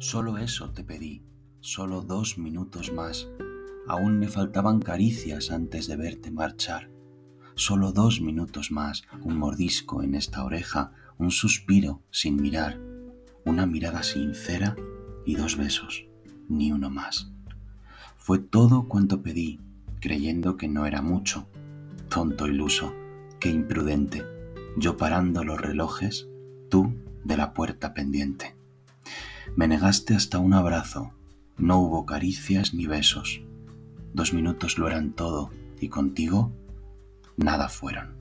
Solo eso te pedí, solo dos minutos más. Aún me faltaban caricias antes de verte marchar. Solo dos minutos más, un mordisco en esta oreja, un suspiro sin mirar, una mirada sincera y dos besos, ni uno más. Fue todo cuanto pedí, creyendo que no era mucho. Tonto iluso, qué imprudente, yo parando los relojes, tú de la puerta pendiente. Me negaste hasta un abrazo, no hubo caricias ni besos. Dos minutos lo eran todo y contigo nada fueron.